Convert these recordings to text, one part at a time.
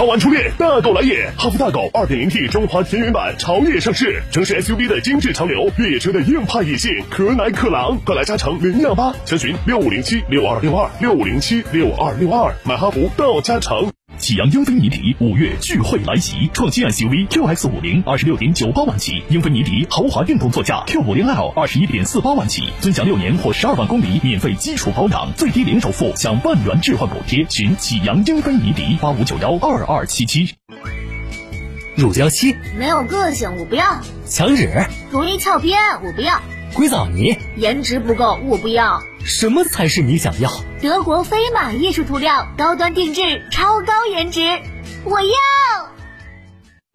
超玩初恋，大狗来也！哈弗大狗 2.0T 中华田园版潮野上市，城市 SUV 的精致潮流，越野车的硬派野性，可奶可狼，快来加诚零幺八，详询六五零七六二六二六五零七六二六二，买哈弗到加诚。启阳英菲尼迪五月聚会来袭，创新 SUV QX 五零二十六点九八万起，英菲尼迪豪华运动座驾 Q 五零 L 二十一点四八万起，尊享六年或十二万公里免费基础保养，最低零首付享万元置换补贴。寻启阳英菲尼迪八五九幺二二七七。乳胶漆没有个性，我不要；墙纸容易翘边，我不要；硅藻泥颜值不够，我不要。什么才是你想要？德国飞马艺术涂料，高端定制，超高颜值，我要。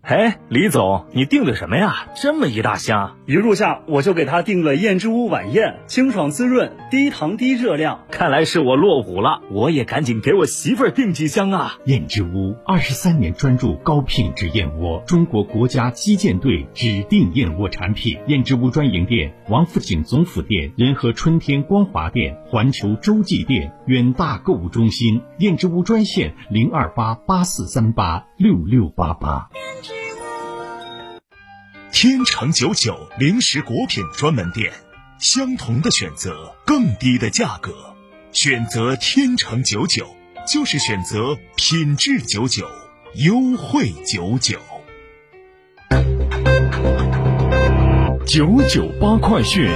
哎，李总，你订的什么呀？这么一大箱！一入夏，我就给他订了燕之屋晚宴，清爽滋润，低糖低热量。看来是我落伍了，我也赶紧给我媳妇儿订几箱啊！燕之屋二十三年专注高品质燕窝，中国国家击剑队指定燕窝产品。燕之屋专营店：王府井总府店、仁和春天光华店、环球洲际店、远大购物中心。燕之屋专线：零二八八四三八六六八八。天成九九零食果品专门店，相同的选择，更低的价格，选择天成九九就是选择品质九九，优惠九九。九九八快讯。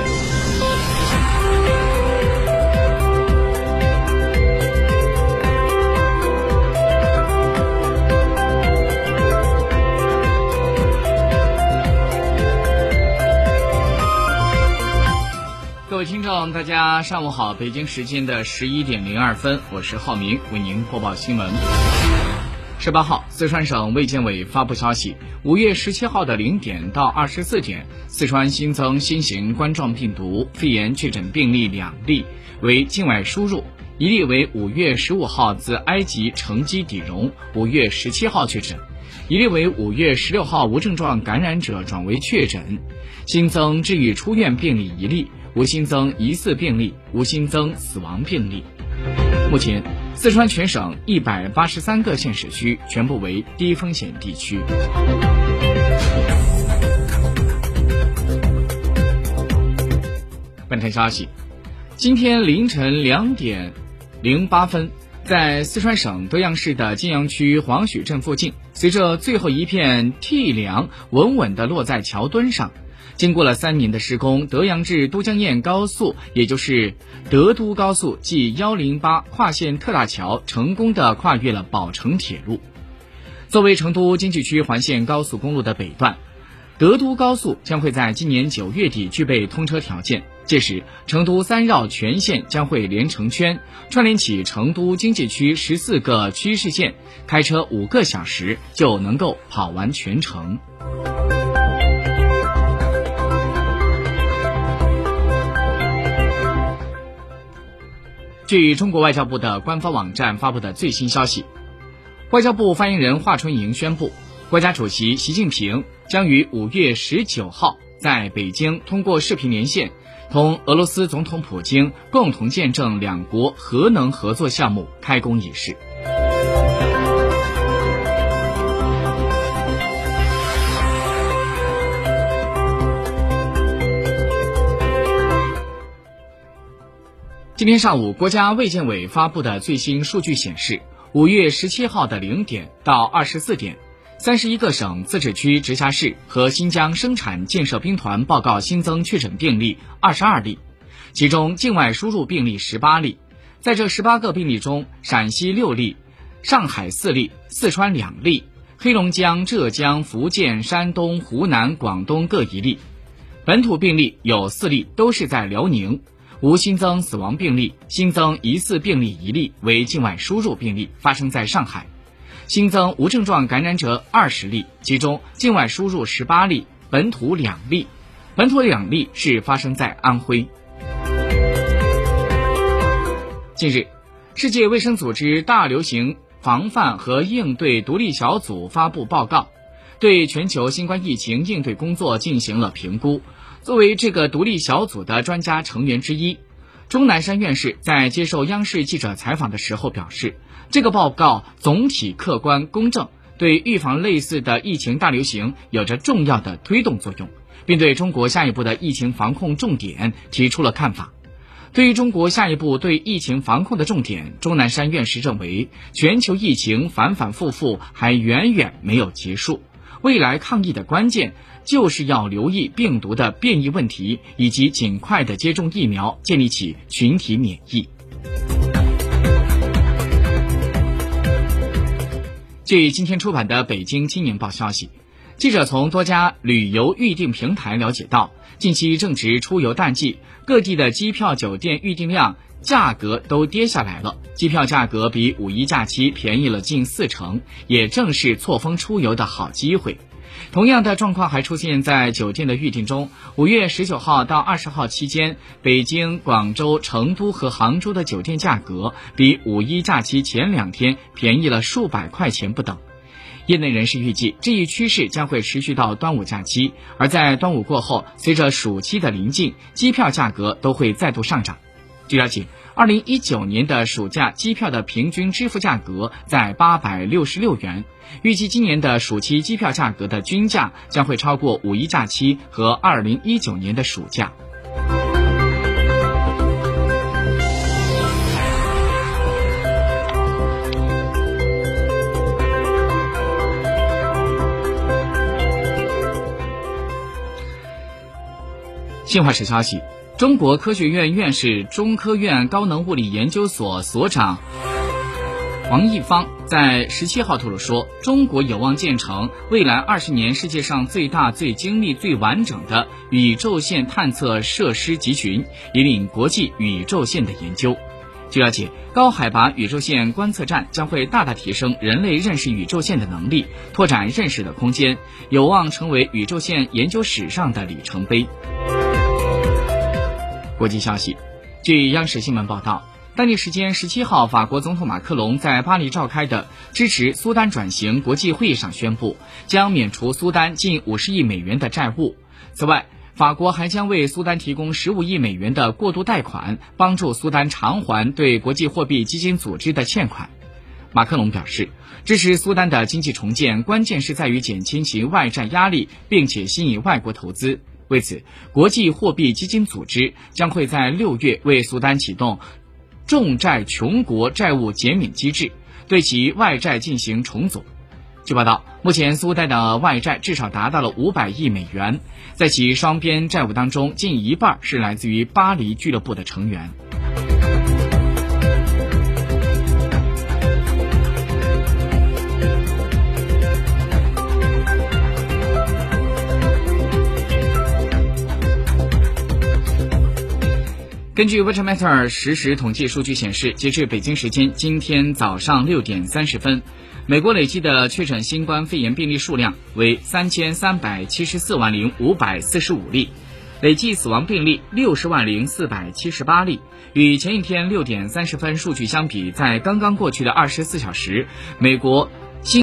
大家上午好！北京时间的十一点零二分，我是浩明，为您播报新闻。十八号，四川省卫健委发布消息，五月十七号的零点到二十四点，四川新增新型冠状病毒肺炎确诊病例两例，为境外输入，一例为五月十五号自埃及乘机抵蓉，五月十七号确诊，一例为五月十六号无症状感染者转为确诊，新增治愈出院病例一例。无新增疑似病例，无新增死亡病例。目前，四川全省一百八十三个县市区全部为低风险地区。本台消息，今天凌晨两点零八分，在四川省德阳市的金阳区黄许镇附近，随着最后一片替梁稳稳地落在桥墩上。经过了三年的施工，德阳至都江堰高速，也就是德都高速 G 幺零八跨线特大桥，成功的跨越了宝成铁路。作为成都经济区环线高速公路的北段，德都高速将会在今年九月底具备通车条件。届时，成都三绕全线将会连成圈，串联起成都经济区十四个区市县，开车五个小时就能够跑完全程。据中国外交部的官方网站发布的最新消息，外交部发言人华春莹宣布，国家主席习近平将于五月十九号在北京通过视频连线，同俄罗斯总统普京共同见证两国核能合作项目开工仪式。今天上午，国家卫健委发布的最新数据显示，五月十七号的零点到二十四点，三十一个省、自治区、直辖市和新疆生产建设兵团报告新增确诊病例二十二例，其中境外输入病例十八例。在这十八个病例中，陕西六例，上海四例，四川两例，黑龙江、浙江、福建、山东、湖南、广东各一例。本土病例有四例，都是在辽宁。无新增死亡病例，新增疑似病例一例为境外输入病例，发生在上海。新增无症状感染者二十例，其中境外输入十八例，本土两例，本土两例是发生在安徽。近日，世界卫生组织大流行防范和应对独立小组发布报告，对全球新冠疫情应对工作进行了评估。作为这个独立小组的专家成员之一，钟南山院士在接受央视记者采访的时候表示。这个报告总体客观公正，对预防类似的疫情大流行有着重要的推动作用，并对中国下一步的疫情防控重点提出了看法。对于中国下一步对疫情防控的重点，钟南山院士认为，全球疫情反反复复还远远没有结束，未来抗疫的关键就是要留意病毒的变异问题，以及尽快的接种疫苗，建立起群体免疫。据今天出版的《北京青年报》消息，记者从多家旅游预订平台了解到，近期正值出游淡季，各地的机票、酒店预订量、价格都跌下来了，机票价格比五一假期便宜了近四成，也正是错峰出游的好机会。同样的状况还出现在酒店的预订中。五月十九号到二十号期间，北京、广州、成都和杭州的酒店价格比五一假期前两天便宜了数百块钱不等。业内人士预计，这一趋势将会持续到端午假期。而在端午过后，随着暑期的临近，机票价格都会再度上涨。据了解。二零一九年的暑假机票的平均支付价格在八百六十六元，预计今年的暑期机票价格的均价将会超过五一假期和二零一九年的暑假。新华社消息。中国科学院院士、中科院高能物理研究所所长王毅芳在十七号透露说，中国有望建成未来二十年世界上最大、最精密、最完整的宇宙线探测设施集群，引领国际宇宙线的研究。据了解，高海拔宇宙线观测站将会大大提升人类认识宇宙线的能力，拓展认识的空间，有望成为宇宙线研究史上的里程碑。国际消息，据央视新闻报道，当地时间十七号，法国总统马克龙在巴黎召开的支持苏丹转型国际会议上宣布，将免除苏丹近五十亿美元的债务。此外，法国还将为苏丹提供十五亿美元的过渡贷款，帮助苏丹偿还对国际货币基金组织的欠款。马克龙表示，支持苏丹的经济重建，关键是在于减轻其外债压力，并且吸引外国投资。为此，国际货币基金组织将会在六月为苏丹启动重债穷国债务减免机制，对其外债进行重组。据报道，目前苏丹的外债至少达到了五百亿美元，在其双边债务当中，近一半是来自于巴黎俱乐部的成员。根据 w a t e r m e t e r 实时统计数据显示，截至北京时间今天早上六点三十分，美国累计的确诊新冠肺炎病例数量为三千三百七十四万零五百四十五例，累计死亡病例六十万零四百七十八例。与前一天六点三十分数据相比，在刚刚过去的二十四小时，美国新